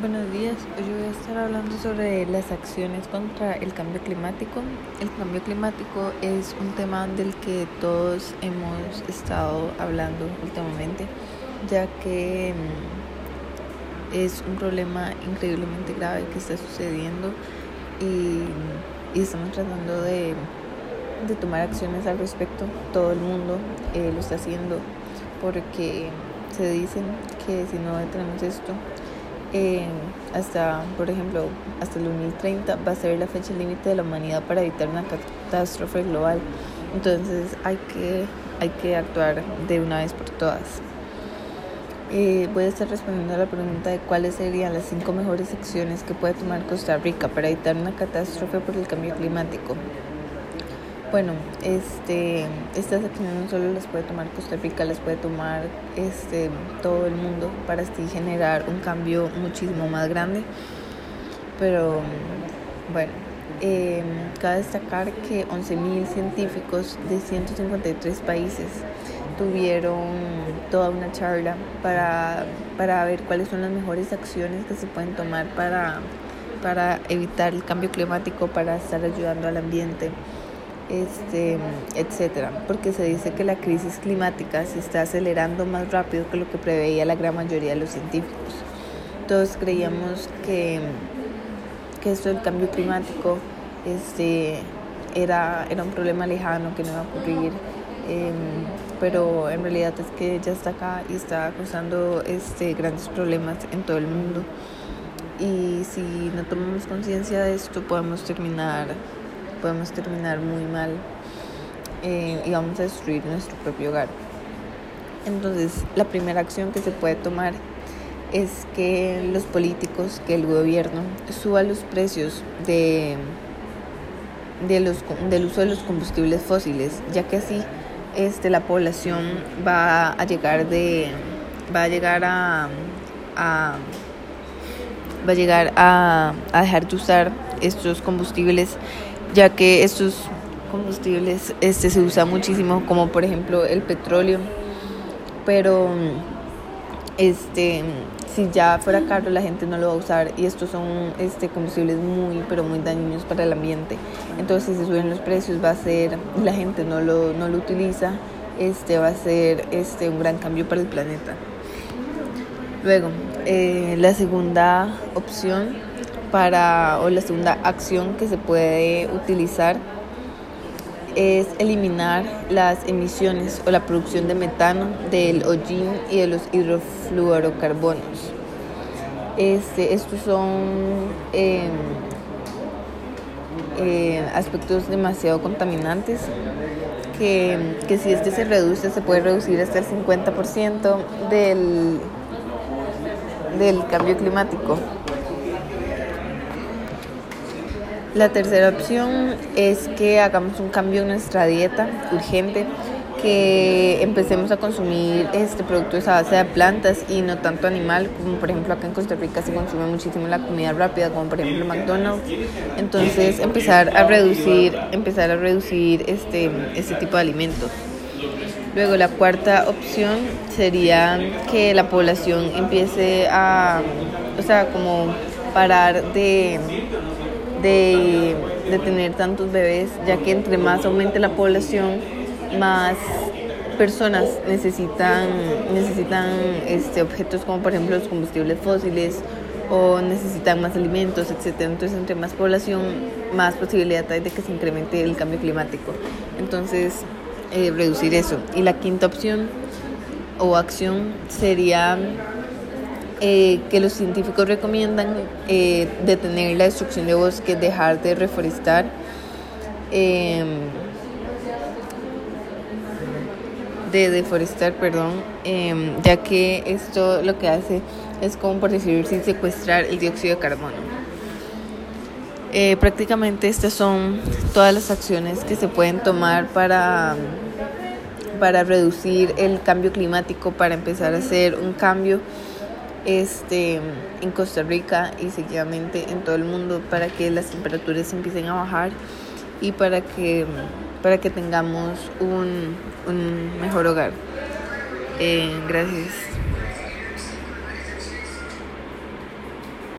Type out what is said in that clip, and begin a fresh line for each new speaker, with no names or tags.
Buenos días, hoy voy a estar hablando sobre las acciones contra el cambio climático. El cambio climático es un tema del que todos hemos estado hablando últimamente, ya que mm, es un problema increíblemente grave que está sucediendo y, estamos tratando de, tomar acciones al respecto. Todo el mundo eh, lo está haciendo porque se dicen que si no detenemos esto, hasta, por ejemplo, hasta el 2030 va a ser la fecha límite de la humanidad para evitar una catástrofe global. Entonces hay que, hay que actuar de una vez por todas. Eh, voy a estar respondiendo a la pregunta de cuáles serían las cinco mejores acciones que puede tomar Costa Rica para evitar una catástrofe por el cambio climático. Bueno, este, estas acciones no solo las puede tomar Costa Rica, las puede tomar este, todo el mundo para así generar un cambio muchísimo más grande. Pero bueno, eh, cabe destacar que 11.000 científicos de 153 países tuvieron toda una charla para, para ver cuáles son las mejores acciones que se pueden tomar para, para evitar el cambio climático, para estar ayudando al ambiente este, etcétera, porque se dice que la crisis climática se está acelerando más rápido que lo que preveía la gran mayoría de los científicos. Todos creíamos que, que esto del cambio climático este, era, era un problema lejano que no iba a ocurrir, em, pero en realidad es que ya está acá y está causando este, grandes problemas en todo el mundo. Y si no tomamos conciencia de esto, podemos terminar podemos terminar muy mal eh, y vamos a destruir nuestro propio hogar. Entonces, la primera acción que se puede tomar es que los políticos, que el gobierno suba los precios de, de los, del uso de los combustibles fósiles, ya que así este, la población va a llegar de va a llegar a, a va a llegar a, a dejar de usar estos combustibles ya que estos combustibles este, se usa muchísimo, como por ejemplo el petróleo, pero este, si ya fuera caro la gente no lo va a usar y estos son este, combustibles muy, pero muy dañinos para el ambiente. Entonces si se suben los precios va a ser, la gente no lo, no lo utiliza, este, va a ser este, un gran cambio para el planeta. Luego, eh, la segunda opción para, o la segunda acción que se puede utilizar es eliminar las emisiones o la producción de metano, del hollín y de los hidrofluorocarbonos. Este, estos son em, eh, aspectos demasiado contaminantes que, que, si este se reduce se puede reducir hasta el 50% del, del cambio climático. La tercera opción es que hagamos un cambio en nuestra dieta urgente, que empecemos a consumir este productos a base de plantas y no tanto animal, como por ejemplo acá en Costa Rica se consume muchísimo la comida rápida, como por ejemplo McDonald's. Entonces empezar a reducir, empezar a reducir este, este tipo de alimentos. Luego la cuarta opción sería que la población empiece a, o sea, como parar de de, tener tantos bebés, ya que entre más aumente la población, más personas necesitan, necesitan este, objetos como por ejemplo los combustibles fósiles o necesitan más alimentos, etc. Entonces, entre más población, más posibilidad hay de que se incremente el cambio climático. Entonces, eh, reducir eso. Y la quinta opción o acción sería eh, que los científicos recomiendan eh, detener la destrucción de bosques, dejar de reforestar. Em, de deforestar, perdón, em, ya que esto lo que hace es como por decir sin secuestrar el dióxido de carbono. Eh, prácticamente estas son todas las acciones que se pueden tomar para, para reducir el cambio climático, para empezar a hacer un cambio este, en Costa Rica y seguidamente en todo el mundo para que las temperaturas empiecen a bajar y para que, para que tengamos un, un mejor hogar. Eh, gracias.